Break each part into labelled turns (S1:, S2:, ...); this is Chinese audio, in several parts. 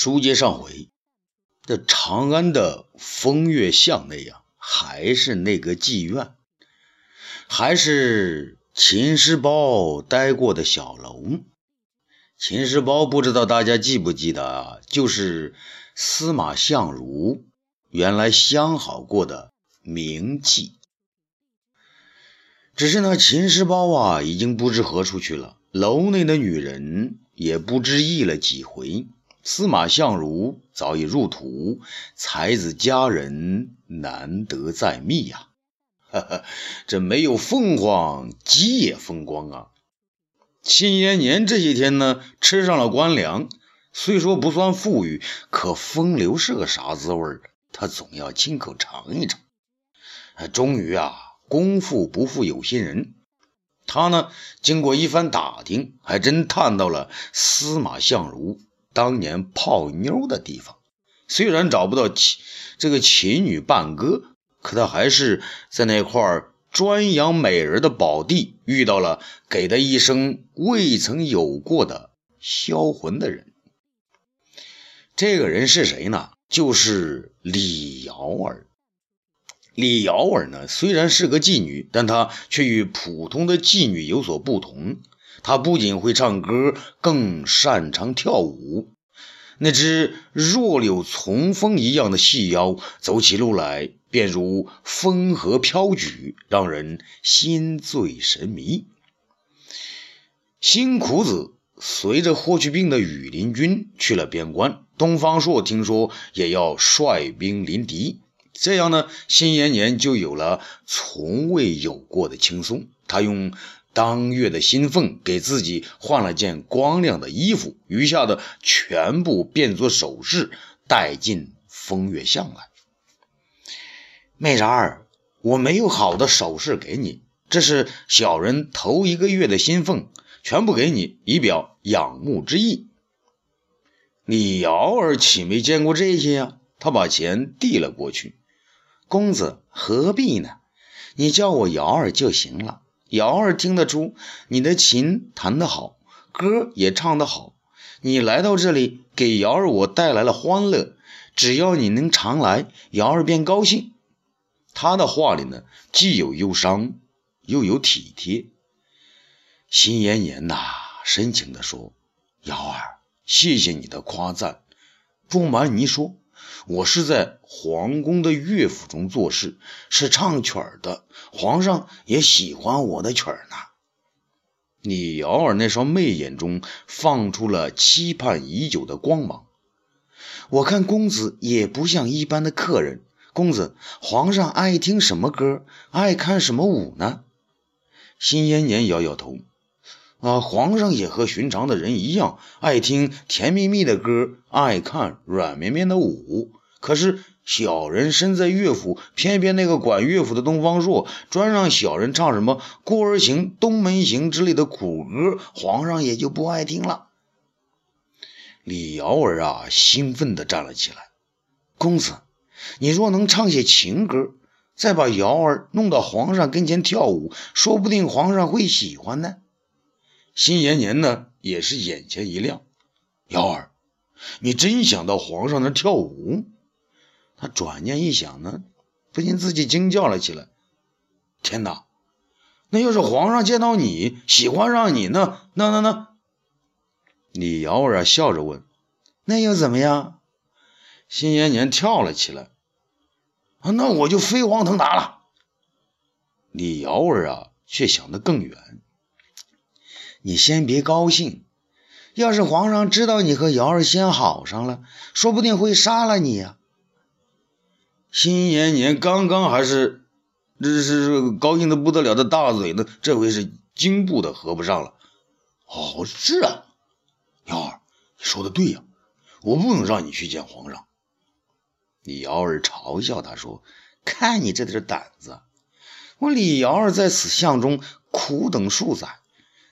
S1: 书接上回，这长安的风月巷内呀，还是那个妓院，还是秦师包待过的小楼。秦师包不知道大家记不记得啊？就是司马相如原来相好过的名妓。只是那秦师包啊，已经不知何处去了。楼内的女人也不知议了几回。司马相如早已入土，才子佳人难得再觅呀！哈哈，这没有凤凰，鸡也风光啊！秦延年这些天呢，吃上了官粮，虽说不算富裕，可风流是个啥滋味他总要亲口尝一尝。终于啊，功夫不负有心人，他呢，经过一番打听，还真探到了司马相如。当年泡妞的地方，虽然找不到秦这个琴女伴歌，可他还是在那块专养美人的宝地遇到了给他一生未曾有过的销魂的人。这个人是谁呢？就是李瑶儿。李瑶儿呢，虽然是个妓女，但她却与普通的妓女有所不同。他不仅会唱歌，更擅长跳舞。那只弱柳从风一样的细腰，走起路来便如风和飘举，让人心醉神迷。辛苦子随着霍去病的羽林军去了边关，东方朔听说也要率兵临敌，这样呢，辛延年就有了从未有过的轻松。他用。当月的薪俸给自己换了件光亮的衣服，余下的全部变作首饰带进风月巷来。媚然儿，我没有好的首饰给你，这是小人头一个月的薪俸，全部给你，以表仰慕之意。李瑶儿岂没见过这些呀？他把钱递了过去。公子何必呢？你叫我瑶儿就行了。瑶儿听得出你的琴弹得好，歌也唱得好。你来到这里，给瑶儿我带来了欢乐。只要你能常来，瑶儿便高兴。他的话里呢，既有忧伤，又有体贴。辛延年呐，深情地说：“瑶儿，谢谢你的夸赞。不瞒你说。”我是在皇宫的乐府中做事，是唱曲儿的。皇上也喜欢我的曲儿呢。李瑶儿那双媚眼中放出了期盼已久的光芒。我看公子也不像一般的客人。公子，皇上爱听什么歌，爱看什么舞呢？辛延年摇摇头。啊，皇上也和寻常的人一样，爱听甜蜜蜜的歌，爱看软绵绵的舞。可是小人身在乐府，偏偏那个管乐府的东方朔专让小人唱什么《孤儿行》《东门行》之类的苦歌，皇上也就不爱听了。李瑶儿啊，兴奋地站了起来：“公子，你若能唱些情歌，再把瑶儿弄到皇上跟前跳舞，说不定皇上会喜欢呢。”辛延年呢，也是眼前一亮，瑶儿，你真想到皇上那跳舞？他转念一想呢，不禁自己惊叫了起来：“天哪！那要是皇上见到你，喜欢上你呢？那那那……”李瑶儿啊，笑着问：“那又怎么样？”辛延年跳了起来：“啊，那我就飞黄腾达了。”李瑶儿啊，却想得更远。你先别高兴，要是皇上知道你和瑶儿先好上了，说不定会杀了你呀。辛延年刚刚还是这是高兴的不得了的大嘴呢，这回是惊怖的合不上了。哦，是啊，瑶儿，你说的对呀，我不能让你去见皇上。李瑶儿嘲笑他说：“看你这点胆子，我李瑶儿在此巷中苦等数载。”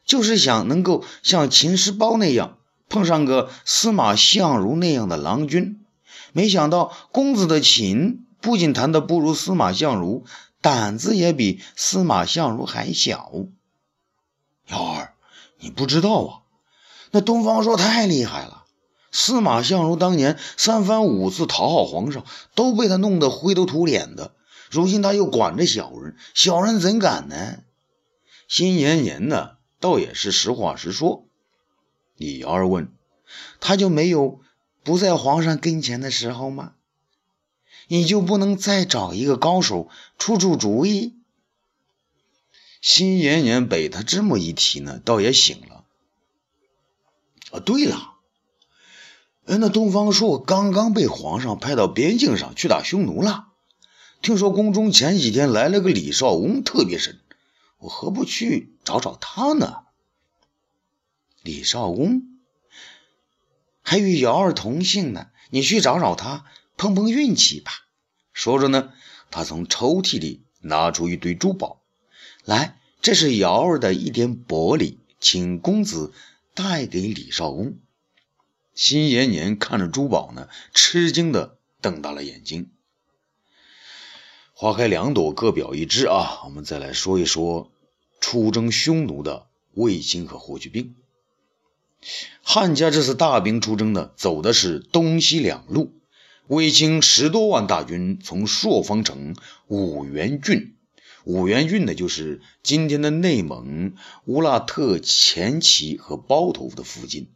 S1: 就是想能够像秦师包那样碰上个司马相如那样的郎君，没想到公子的琴不仅弹得不如司马相如，胆子也比司马相如还小。幺儿，你不知道啊，那东方朔太厉害了，司马相如当年三番五次讨好皇上，都被他弄得灰头土脸的。如今他又管着小人，小人怎敢呢？辛延年呢，倒也是实话实说。李瑶儿问：“他就没有不在皇上跟前的时候吗？你就不能再找一个高手出出主意？”辛延年被他这么一提呢，倒也醒了。啊，对了。那东方朔刚刚被皇上派到边境上去打匈奴了。听说宫中前几天来了个李少翁，特别神。我何不去找找他呢？李少翁还与瑶儿同姓呢，你去找找他，碰碰运气吧。说着呢，他从抽屉里拿出一堆珠宝，来，这是瑶儿的一点薄礼，请公子带给李少翁。辛延年看着珠宝呢，吃惊的瞪大了眼睛。花开两朵，各表一枝啊！我们再来说一说出征匈奴的卫青和霍去病。汉家这次大兵出征呢，走的是东西两路。卫青十多万大军从朔方城五原郡，五原郡呢就是今天的内蒙乌拉特前旗和包头的附近。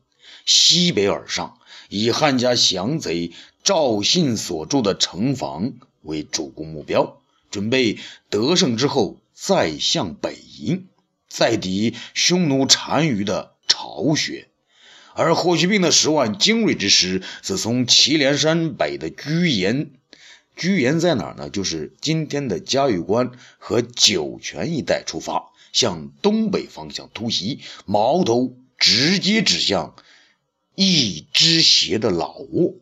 S1: 西北而上，以汉家降贼赵信所筑的城防为主攻目标，准备得胜之后再向北营，再抵匈奴单于的巢穴。而霍去病的十万精锐之师，则从祁连山北的居延，居延在哪呢？就是今天的嘉峪关和酒泉一带出发，向东北方向突袭，矛头直接指向。一只鞋的老窝，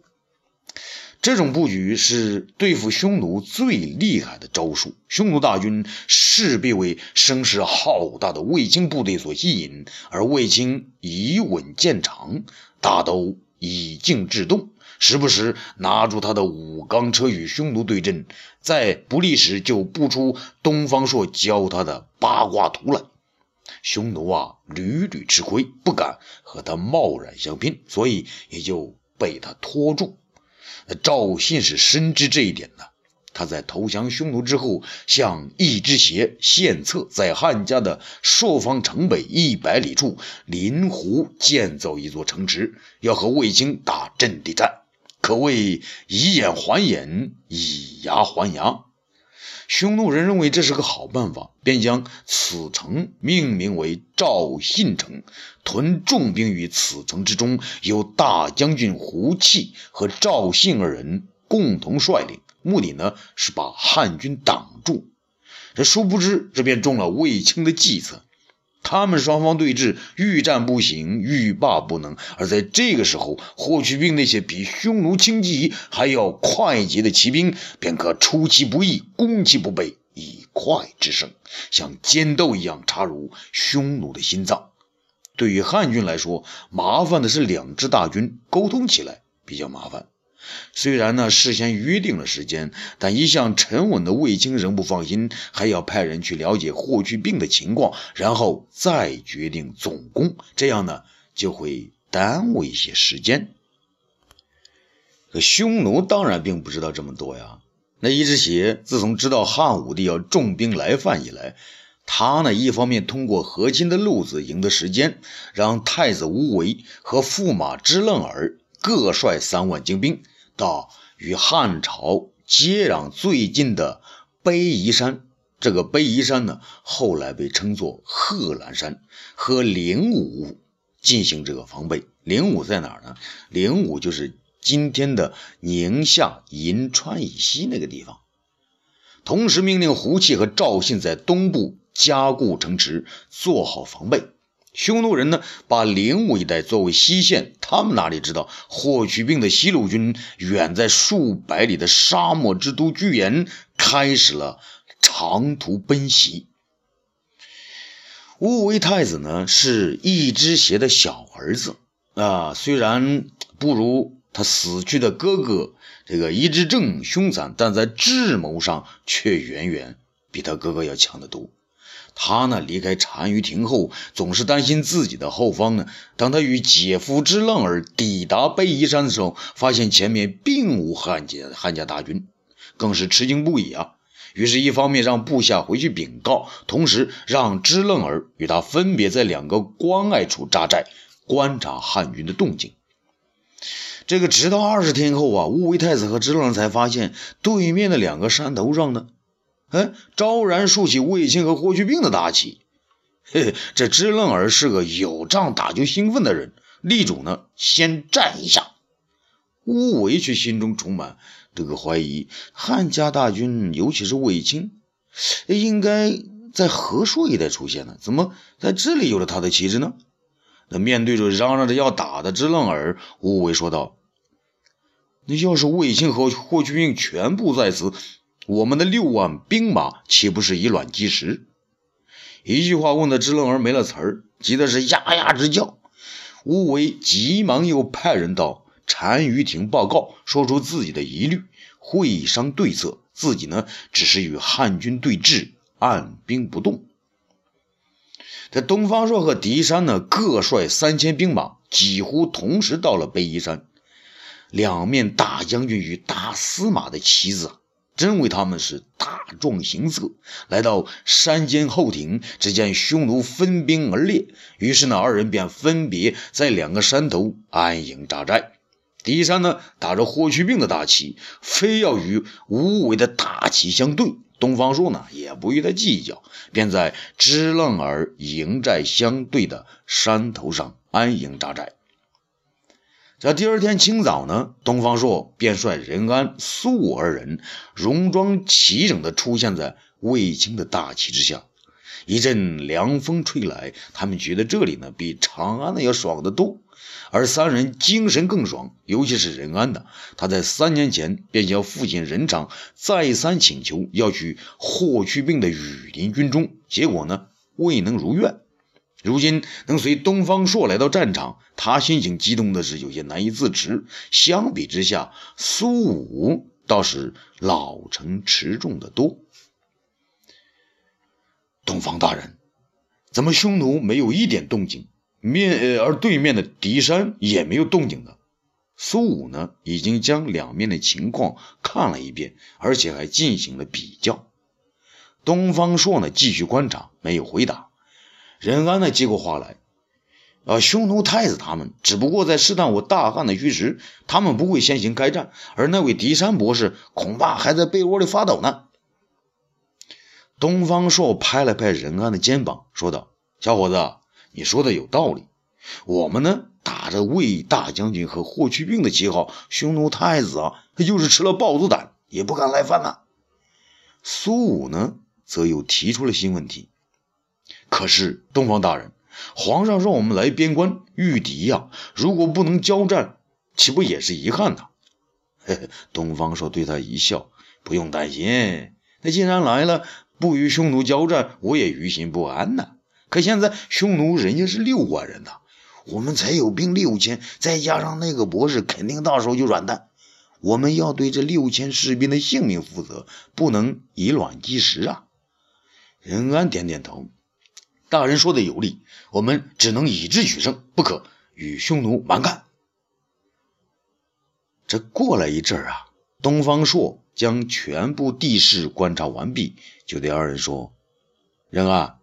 S1: 这种布局是对付匈奴最厉害的招数。匈奴大军势必为声势浩大的卫青部队所吸引，而卫青以稳见长，大都以静制动，时不时拿出他的五钢车与匈奴对阵，在不利时就不出东方朔教他的八卦图来。匈奴啊，屡屡吃亏，不敢和他贸然相拼，所以也就被他拖住。赵信是深知这一点的，他在投降匈奴之后，向一只鞋献策，在汉家的朔方城北一百里处临湖建造一座城池，要和卫青打阵地战，可谓以眼还眼，以牙还牙。匈奴人认为这是个好办法，便将此城命名为赵信城，屯重兵于此城之中，由大将军胡契和赵信二人共同率领，目的呢是把汉军挡住。这殊不知，这便中了卫青的计策。他们双方对峙，欲战不行，欲罢不能。而在这个时候，霍去病那些比匈奴轻骑还要快捷的骑兵，便可出其不意，攻其不备，以快制胜，像尖刀一样插入匈奴的心脏。对于汉军来说，麻烦的是两支大军沟通起来比较麻烦。虽然呢，事先约定了时间，但一向沉稳的卫青仍不放心，还要派人去了解霍去病的情况，然后再决定总攻。这样呢，就会耽误一些时间。可匈奴当然并不知道这么多呀。那一只鞋自从知道汉武帝要重兵来犯以来，他呢一方面通过和亲的路子赢得时间，让太子无为和驸马支楞儿。各率三万精兵到与汉朝接壤最近的卑夷山，这个卑夷山呢，后来被称作贺兰山，和灵武进行这个防备。灵武在哪儿呢？灵武就是今天的宁夏银川以西那个地方。同时命令胡契和赵信在东部加固城池，做好防备。匈奴人呢，把灵武一带作为西线，他们哪里知道霍去病的西路军远在数百里的沙漠之都居延开始了长途奔袭。乌维太子呢，是一只鞋的小儿子啊，虽然不如他死去的哥哥这个一之正凶残，但在智谋上却远远比他哥哥要强得多。他呢离开单于庭后，总是担心自己的后方呢。当他与姐夫支楞儿抵达背夷山的时候，发现前面并无汉家汉家大军，更是吃惊不已啊。于是，一方面让部下回去禀告，同时让支楞儿与他分别在两个关隘处扎寨，观察汉军的动静。这个直到二十天后啊，乌维太子和支楞儿才发现对面的两个山头上呢。哎，昭然竖起卫青和霍去病的大旗。嘿嘿，这支楞儿是个有仗打就兴奋的人，力主呢先战一下。乌维却心中充满这个怀疑：汉家大军，尤其是卫青，应该在河朔一带出现呢，怎么在这里有了他的旗帜呢？那面对着嚷嚷着要打的支楞儿，乌维说道：“那要是卫青和霍去病全部在此。”我们的六万兵马岂不是以卵击石？一句话问的支楞儿没了词儿，急的是呀呀直叫。乌维急忙又派人到单于庭报告，说出自己的疑虑，会商对策。自己呢，只是与汉军对峙，按兵不动。这东方朔和狄山呢，各率三千兵马，几乎同时到了北夷山。两面大将军与大司马的旗子。真为他们是大壮形色，来到山间后庭，只见匈奴分兵而列，于是呢，二人便分别在两个山头安营扎寨。狄山呢，打着霍去病的大旗，非要与吴为的大旗相对。东方朔呢，也不与他计较，便在支楞儿营寨相对的山头上安营扎寨。这第二天清早呢，东方朔便率任安、苏武二人戎装齐整地出现在卫青的大旗之下。一阵凉风吹来，他们觉得这里呢比长安的要爽得多。而三人精神更爽，尤其是任安的，他在三年前便向父亲任长再三请求要去霍去病的羽林军中，结果呢未能如愿。如今能随东方朔来到战场，他心情激动的是有些难以自持。相比之下，苏武倒是老成持重的多。东方大人，怎么匈奴没有一点动静？面呃而对面的敌山也没有动静呢？苏武呢，已经将两面的情况看了一遍，而且还进行了比较。东方朔呢，继续观察，没有回答。任安呢接过话来，啊，匈奴太子他们只不过在试探我大汉的虚实，他们不会先行开战，而那位狄山博士恐怕还在被窝里发抖呢。东方朔拍了拍任安的肩膀，说道：“小伙子，你说的有道理。我们呢打着魏大将军和霍去病的旗号，匈奴太子啊，他就是吃了豹子胆也不敢来犯呐。”苏武呢，则又提出了新问题。可是东方大人，皇上让我们来边关御敌呀，如果不能交战，岂不也是遗憾呐？东方朔对他一笑，不用担心。那既然来了，不与匈奴交战，我也于心不安呐。可现在匈奴人家是六万人呐，我们才有兵六千，再加上那个博士，肯定到时候就软蛋。我们要对这六千士兵的性命负责，不能以卵击石啊！任安点点头。大人说的有理，我们只能以智取胜，不可与匈奴蛮干。这过了一阵啊，东方朔将全部地势观察完毕，就对二人说：“仁安，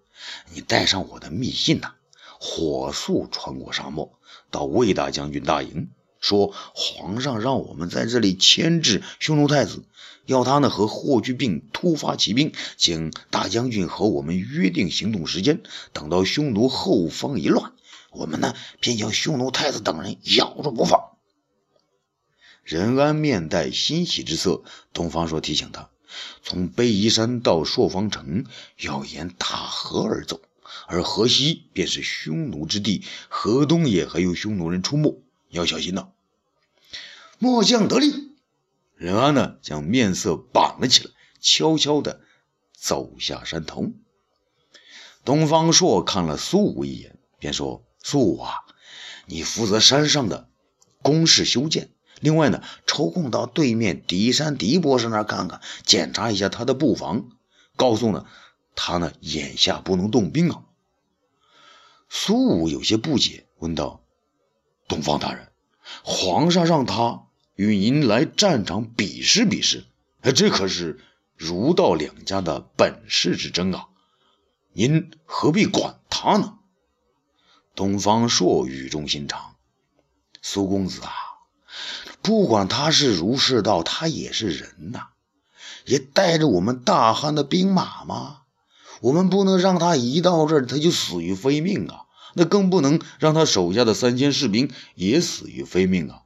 S1: 你带上我的密信呐，火速穿过沙漠，到魏大将军大营，说皇上让我们在这里牵制匈奴太子。”要他呢和霍去病突发骑兵，请大将军和我们约定行动时间。等到匈奴后方一乱，我们呢便将匈奴太子等人咬住不放。任安面带欣喜之色，东方朔提醒他，从背夷山到朔方城要沿大河而走，而河西便是匈奴之地，河东也还有匈奴人出没，你要小心呐。末将得令。任安呢，将面色绑了起来，悄悄地走下山头。东方朔看了苏武一眼，便说：“苏武啊，你负责山上的工事修建，另外呢，抽空到对面狄山狄博士那儿看看，检查一下他的布防，告诉呢他呢眼下不能动兵啊。苏武有些不解，问道：“东方大人，皇上让他与您来战场比试比试，哎这可是儒道两家的本事之争啊！您何必管他呢？”东方朔语重心长：“苏公子啊，不管他是儒是道，他也是人呐，也带着我们大汉的兵马吗。我们不能让他一到这儿他就死于非命啊！那更不能让他手下的三千士兵也死于非命啊！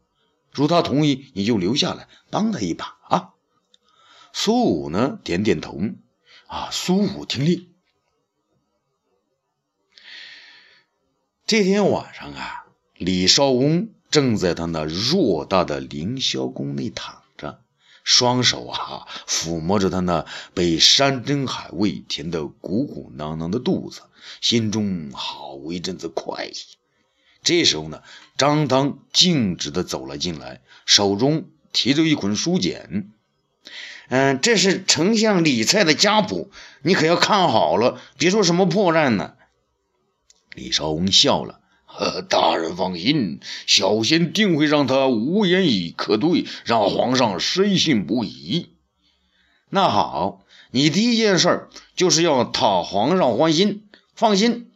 S1: 如他同意，你就留下来帮他一把啊！”苏武呢，点点头：“啊，苏武听令。”这天晚上啊，李少翁正在他那偌大的凌霄宫内躺，双手啊抚摸着他那被山珍海味填得鼓鼓囊囊的肚子，心中好一阵子快意。这时候呢，张汤径直的走了进来，手中提着一捆书简。嗯，这是丞相李蔡的家谱，你可要看好了，别说什么破绽呢。李少翁笑了：“呃大人放心，小仙定会让他无言以可对，让皇上深信不疑。”那好，你第一件事就是要讨皇上欢心。放心。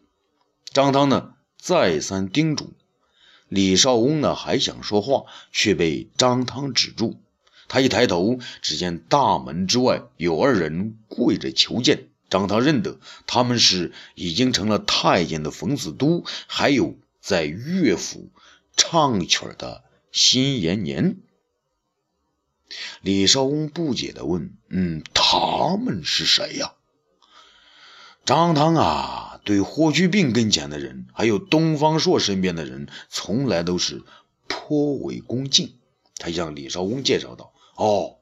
S1: 张汤呢，再三叮嘱。李少翁呢，还想说话，却被张汤止住。他一抬头，只见大门之外有二人跪着求见。张汤认得他们是已经成了太监的冯子都，还有在乐府唱曲的辛延年。李少翁不解地问：“嗯，他们是谁呀？”张汤啊，对霍去病跟前的人，还有东方朔身边的人，从来都是颇为恭敬。他向李少翁介绍道：“哦。”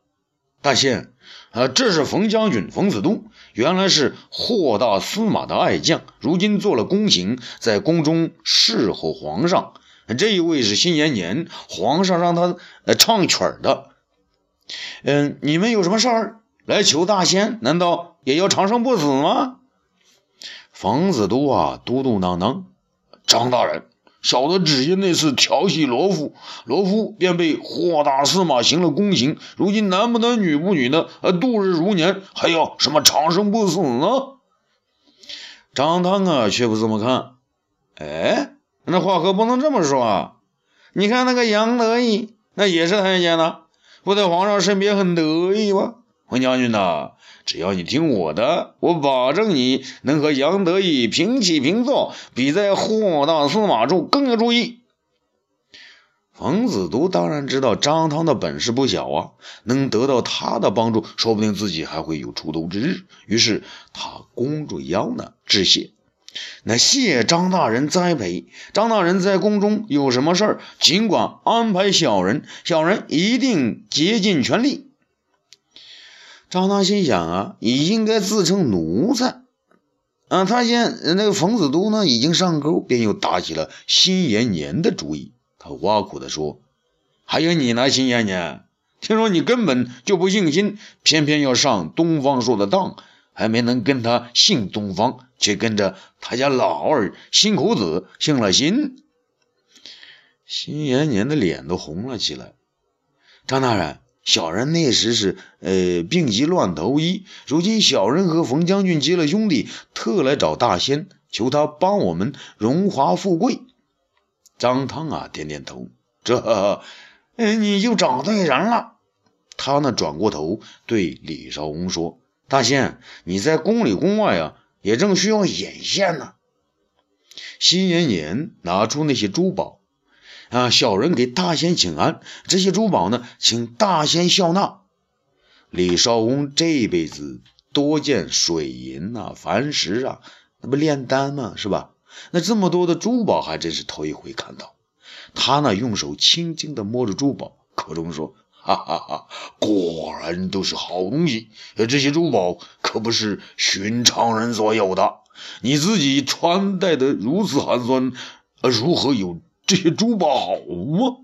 S1: 大仙，啊，这是冯将军冯子都，原来是霍大司马的爱将，如今做了宫刑，在宫中侍候皇上。这一位是辛延年，皇上让他唱曲儿的。嗯，你们有什么事儿来求大仙？难道也要长生不死吗？冯子都啊，嘟嘟囔囔，张大人。小的只因那次调戏罗夫，罗夫便被霍大司马行了宫刑。如今男不男女不女的，度日如年，还要什么长生不死呢？张汤啊，却不这么看。哎，那话可不能这么说啊！你看那个杨得意，那也是太监呐，不在皇上身边很得意吗？冯将军呐，只要你听我的，我保证你能和杨得意平起平坐，比在霍大司马处更有注意。冯子都当然知道张汤的本事不小啊，能得到他的帮助，说不定自己还会有出头之日。于是他弓着腰呢，致谢。那谢张大人栽培，张大人在宫中有什么事儿，尽管安排小人，小人一定竭尽全力。张汤心想啊，你应该自称奴才。啊，他见那个冯子都呢已经上钩，便又打起了辛延年的主意。他挖苦地说：“还有你呢，辛延年，听说你根本就不姓辛，偏偏要上东方朔的当，还没能跟他姓东方，却跟着他家老二辛口子姓了辛。”辛延年的脸都红了起来。张大人。小人那时是呃病急乱投医，如今小人和冯将军结了兄弟，特来找大仙，求他帮我们荣华富贵。张汤啊点点头，这，你就找对人了。他呢转过头对李少翁说：“大仙，你在宫里宫外啊，也正需要眼线呢。”辛延年拿出那些珠宝。啊！小人给大仙请安，这些珠宝呢，请大仙笑纳。李少翁这辈子多见水银呐、凡石啊，那不炼丹吗？是吧？那这么多的珠宝，还真是头一回看到。他呢，用手轻轻地摸着珠宝，口中说：“哈哈哈，果然都是好东西。这些珠宝可不是寻常人所有的。你自己穿戴的如此寒酸，如何有？”这些珠宝好吗？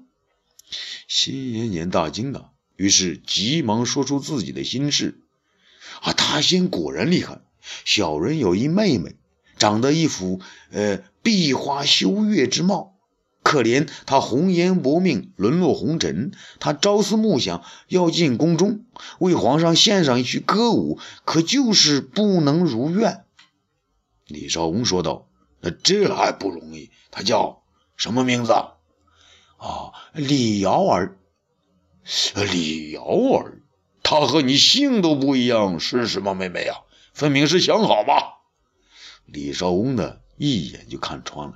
S1: 辛延年大惊啊，于是急忙说出自己的心事。啊，大仙果然厉害，小人有一妹妹，长得一副呃碧花羞月之貌。可怜她红颜薄命，沦落红尘。她朝思暮想要进宫中，为皇上献上一曲歌舞，可就是不能如愿。
S2: 李少翁说道：“那这还不容易？她叫什么名字？”
S1: 啊，李瑶儿。
S2: 李瑶儿，她和你姓都不一样，是什么妹妹呀？分明是相好吧？
S1: 李少翁呢，一眼就看穿了。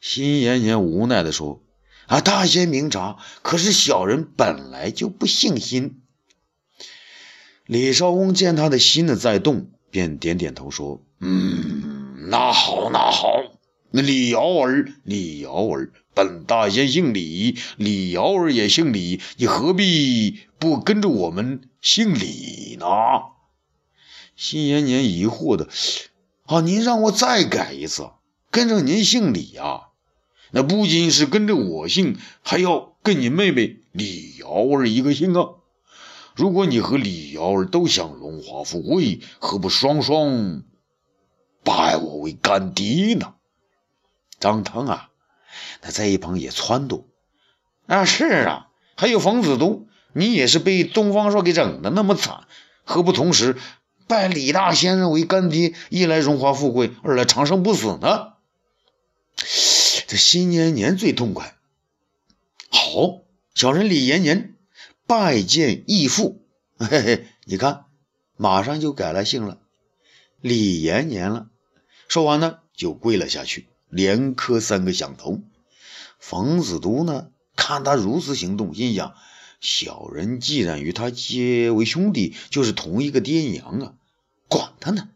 S1: 辛延年无奈地说：“啊，大仙明察，可是小人本来就不姓辛。”李少翁见他的心呢在动，便点点头说：“
S2: 嗯，那好，那好。那李瑶儿，李瑶儿，本大仙姓李，李瑶儿也姓李，你何必不跟着我们姓李呢？”
S1: 辛延年疑惑的：“啊，您让我再改一次，跟着您姓李啊？”
S2: 那不仅是跟着我姓，还要跟你妹妹李瑶儿一个姓啊！如果你和李瑶儿都想荣华富贵，何不双双拜我为干爹呢？
S1: 张汤啊，他在一旁也撺掇：“
S3: 啊，是啊，还有冯子都，你也是被东方朔给整的那么惨，何不同时拜李大先生为干爹，一来荣华富贵，二来长生不死呢？”
S1: 这新年年最痛快。好，小人李延年拜见义父。嘿嘿，你看，马上就改了姓了，李延年了。说完呢，就跪了下去，连磕三个响头。冯子都呢，看他如此行动，心想：小人既然与他结为兄弟，就是同一个爹娘啊，管他呢。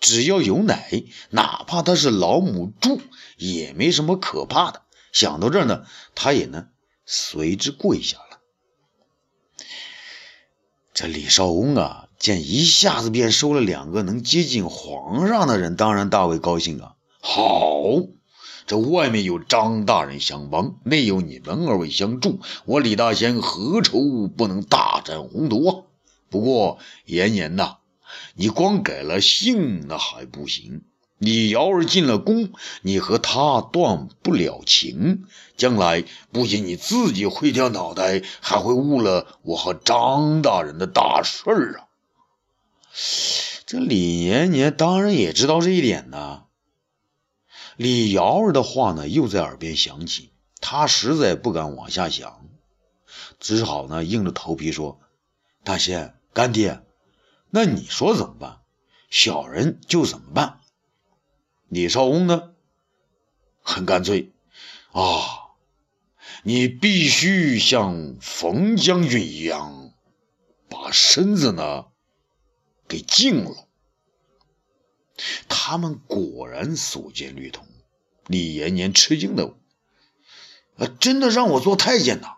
S1: 只要有奶，哪怕他是老母猪，也没什么可怕的。想到这儿呢，他也呢随之跪下了。这李少翁啊，见一下子便收了两个能接近皇上的人，当然大为高兴啊。
S2: 好，这外面有张大人相帮，内有你们二位相助，我李大仙何愁不能大展宏图啊？不过延年呐。你光改了姓那还不行。你瑶儿进了宫，你和他断不了情。将来不仅你自己会掉脑袋，还会误了我和张大人的大事儿啊！
S1: 这李延年当然也知道这一点呢。李瑶儿的话呢，又在耳边响起，他实在不敢往下想，只好呢硬着头皮说：“大仙，干爹。”那你说怎么办？小人就怎么办。
S2: 李少翁呢？很干脆啊，你必须像冯将军一样，把身子呢给净了。
S1: 他们果然所见略同。李延年吃惊的问：“真的让我做太监呐？”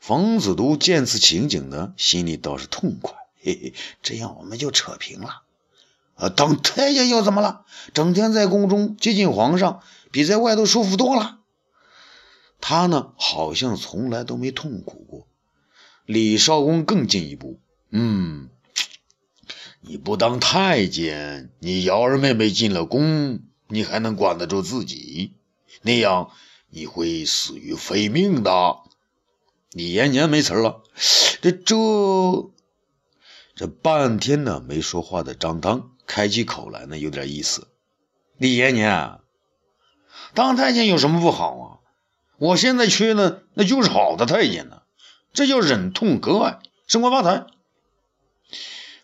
S1: 冯子都见此情景呢，心里倒是痛快。嘿嘿，这样我们就扯平了。啊，当太监又怎么了？整天在宫中接近皇上，比在外头舒服多了。他呢，好像从来都没痛苦过。李少恭更进一步，
S2: 嗯，你不当太监，你瑶儿妹妹进了宫，你还能管得住自己？那样你会死于非命的。
S1: 李延年没词了，这这。这半天呢没说话的张汤开起口来呢，有点意思。
S3: 李延年，当太监有什么不好啊？我现在缺的那就是好的太监呢，这叫忍痛割爱，升官发财。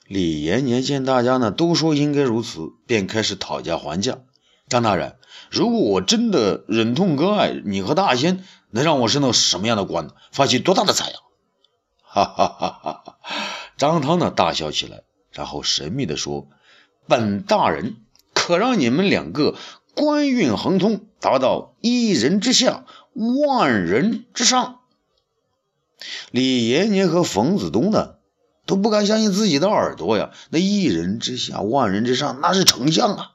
S1: 李延年见大家呢都说应该如此，便开始讨价还价。张大人，如果我真的忍痛割爱，你和大仙能让我升到什么样的官呢？发起多大的财呀？哈哈哈哈哈！张汤呢大笑起来，然后神秘的说：“本大人可让你们两个官运亨通，达到一人之下，万人之上。”李延年和冯子东呢都不敢相信自己的耳朵呀！那一人之下，万人之上，那是丞相啊！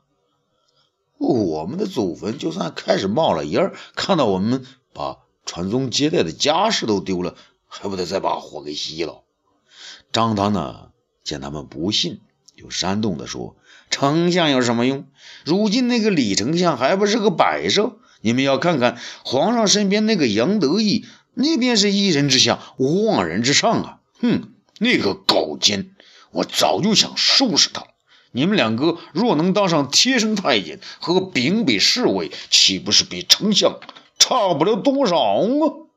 S1: 我们的祖坟就算开始冒了烟看到我们把传宗接代的家事都丢了，还不得再把火给熄了？张汤呢，见他们不信，就煽动的说：“丞相有什么用？如今那个李丞相还不是个摆设？你们要看看皇上身边那个杨得意，那便是一人之下，万人之上啊！哼，那个狗奸，我早就想收拾他了。你们两个若能当上贴身太监和秉笔侍卫，岂不是比丞相差不了多少吗？”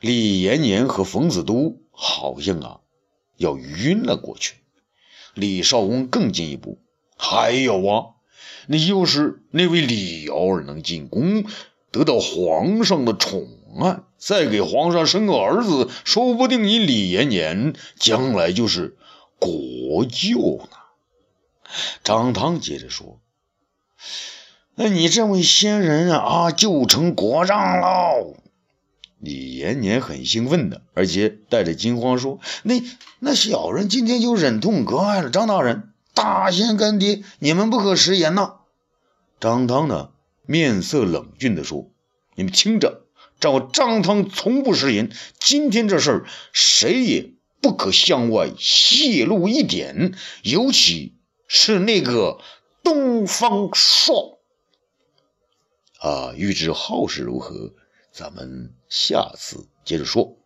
S1: 李延年和冯子都好像啊要晕了过去。李少翁更进一步，还有啊，那要是那位李瑶儿能进宫，得到皇上的宠爱，再给皇上生个儿子，说不定你李延年将来就是国舅呢。张汤接着说：“那你这位仙人啊，就成国丈喽。”李延年很兴奋的，而且带着惊慌说：“那那小人今天就忍痛割爱了。”张大人，大仙干爹，你们不可食言呐！张汤呢，面色冷峻的说：“你们听着，照张汤从不食言，今天这事儿谁也不可向外泄露一点，尤其是那个东方朔。啊，欲知后事如何？”咱们下次接着说。